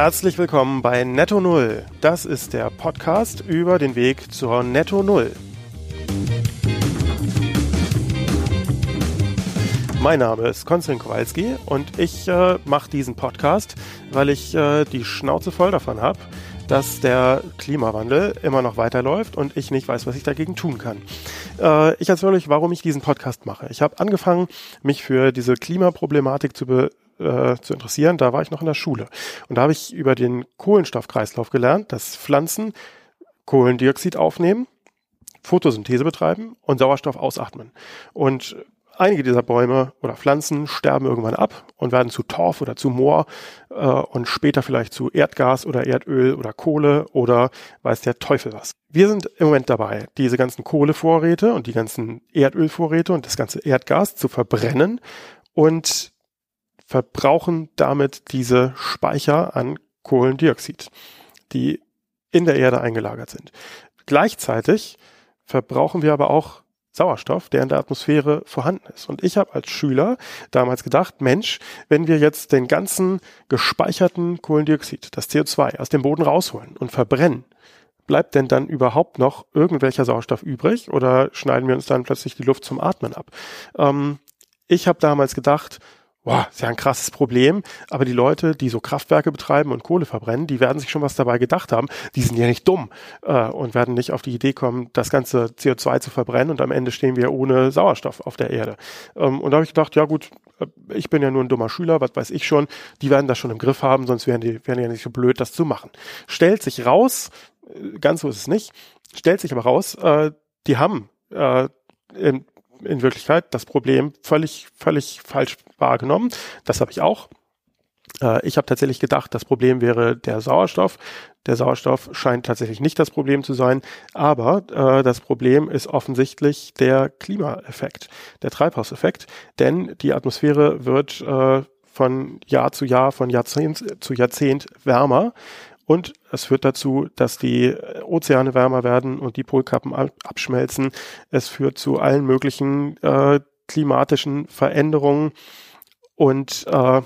Herzlich willkommen bei Netto Null. Das ist der Podcast über den Weg zur Netto Null. Mein Name ist Konstantin Kowalski und ich äh, mache diesen Podcast, weil ich äh, die Schnauze voll davon habe, dass der Klimawandel immer noch weiterläuft und ich nicht weiß, was ich dagegen tun kann. Äh, ich erzähle euch, warum ich diesen Podcast mache. Ich habe angefangen, mich für diese Klimaproblematik zu be äh, zu interessieren, da war ich noch in der Schule. Und da habe ich über den Kohlenstoffkreislauf gelernt, dass Pflanzen Kohlendioxid aufnehmen, Photosynthese betreiben und Sauerstoff ausatmen. Und einige dieser Bäume oder Pflanzen sterben irgendwann ab und werden zu Torf oder zu Moor äh, und später vielleicht zu Erdgas oder Erdöl oder Kohle oder weiß der Teufel was. Wir sind im Moment dabei, diese ganzen Kohlevorräte und die ganzen Erdölvorräte und das ganze Erdgas zu verbrennen und verbrauchen damit diese Speicher an Kohlendioxid, die in der Erde eingelagert sind. Gleichzeitig verbrauchen wir aber auch Sauerstoff, der in der Atmosphäre vorhanden ist. Und ich habe als Schüler damals gedacht, Mensch, wenn wir jetzt den ganzen gespeicherten Kohlendioxid, das CO2, aus dem Boden rausholen und verbrennen, bleibt denn dann überhaupt noch irgendwelcher Sauerstoff übrig oder schneiden wir uns dann plötzlich die Luft zum Atmen ab? Ähm, ich habe damals gedacht, boah, ist ja ein krasses Problem, aber die Leute, die so Kraftwerke betreiben und Kohle verbrennen, die werden sich schon was dabei gedacht haben. Die sind ja nicht dumm äh, und werden nicht auf die Idee kommen, das ganze CO2 zu verbrennen und am Ende stehen wir ohne Sauerstoff auf der Erde. Ähm, und da habe ich gedacht, ja gut, äh, ich bin ja nur ein dummer Schüler, was weiß ich schon, die werden das schon im Griff haben, sonst wären die, wären die ja nicht so blöd, das zu machen. Stellt sich raus, äh, ganz so ist es nicht, stellt sich aber raus, äh, die haben äh, in, in Wirklichkeit das Problem völlig, völlig falsch wahrgenommen. Das habe ich auch. Äh, ich habe tatsächlich gedacht, das Problem wäre der Sauerstoff. Der Sauerstoff scheint tatsächlich nicht das Problem zu sein, aber äh, das Problem ist offensichtlich der Klimaeffekt, der Treibhauseffekt, denn die Atmosphäre wird äh, von Jahr zu Jahr, von Jahrzehnt zu Jahrzehnt wärmer. Und es führt dazu, dass die Ozeane wärmer werden und die Polkappen abschmelzen. Es führt zu allen möglichen äh, klimatischen Veränderungen. Und äh,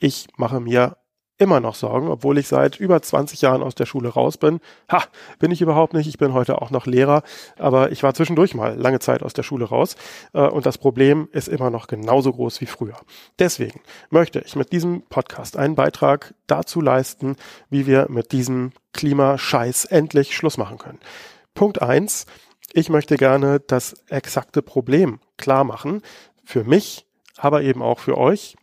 ich mache mir immer noch Sorgen, obwohl ich seit über 20 Jahren aus der Schule raus bin. Ha, bin ich überhaupt nicht. Ich bin heute auch noch Lehrer, aber ich war zwischendurch mal lange Zeit aus der Schule raus äh, und das Problem ist immer noch genauso groß wie früher. Deswegen möchte ich mit diesem Podcast einen Beitrag dazu leisten, wie wir mit diesem Klimascheiß endlich Schluss machen können. Punkt eins: Ich möchte gerne das exakte Problem klar machen für mich, aber eben auch für euch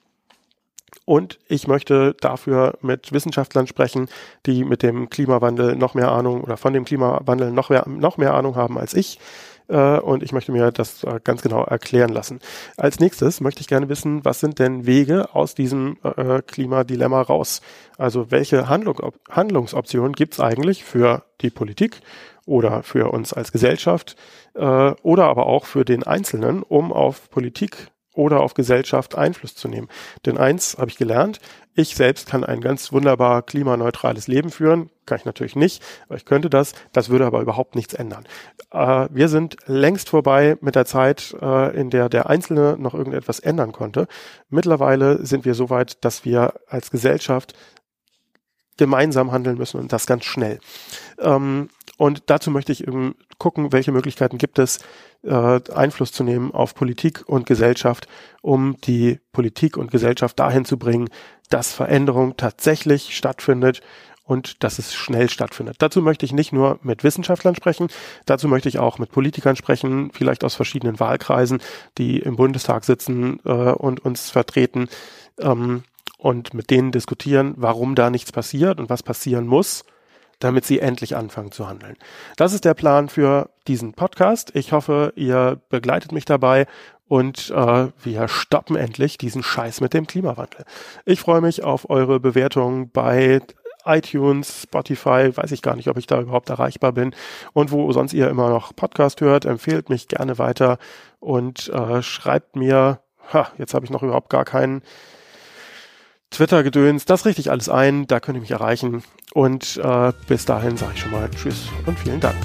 und ich möchte dafür mit Wissenschaftlern sprechen, die mit dem Klimawandel noch mehr Ahnung oder von dem Klimawandel noch mehr, noch mehr Ahnung haben als ich. Äh, und ich möchte mir das äh, ganz genau erklären lassen. Als nächstes möchte ich gerne wissen, was sind denn Wege aus diesem äh, Klimadilemma raus? Also welche Handlung, Handlungsoptionen gibt es eigentlich für die Politik oder für uns als Gesellschaft oder aber auch für den Einzelnen, um auf Politik oder auf Gesellschaft Einfluss zu nehmen. Denn eins habe ich gelernt, ich selbst kann ein ganz wunderbar klimaneutrales Leben führen. Kann ich natürlich nicht, aber ich könnte das. Das würde aber überhaupt nichts ändern. Äh, wir sind längst vorbei mit der Zeit, äh, in der der Einzelne noch irgendetwas ändern konnte. Mittlerweile sind wir so weit, dass wir als Gesellschaft gemeinsam handeln müssen und das ganz schnell. Ähm, und dazu möchte ich eben gucken, welche Möglichkeiten gibt es, äh, Einfluss zu nehmen auf Politik und Gesellschaft, um die Politik und Gesellschaft dahin zu bringen, dass Veränderung tatsächlich stattfindet und dass es schnell stattfindet. Dazu möchte ich nicht nur mit Wissenschaftlern sprechen, dazu möchte ich auch mit Politikern sprechen, vielleicht aus verschiedenen Wahlkreisen, die im Bundestag sitzen äh, und uns vertreten ähm, und mit denen diskutieren, warum da nichts passiert und was passieren muss damit sie endlich anfangen zu handeln. Das ist der Plan für diesen Podcast. Ich hoffe, ihr begleitet mich dabei und äh, wir stoppen endlich diesen Scheiß mit dem Klimawandel. Ich freue mich auf eure Bewertungen bei iTunes, Spotify, weiß ich gar nicht, ob ich da überhaupt erreichbar bin und wo sonst ihr immer noch Podcast hört, empfehlt mich gerne weiter und äh, schreibt mir, ha, jetzt habe ich noch überhaupt gar keinen Twitter-Gedöns, das richte ich alles ein, da könnt ihr mich erreichen. Und äh, bis dahin sage ich schon mal Tschüss und vielen Dank.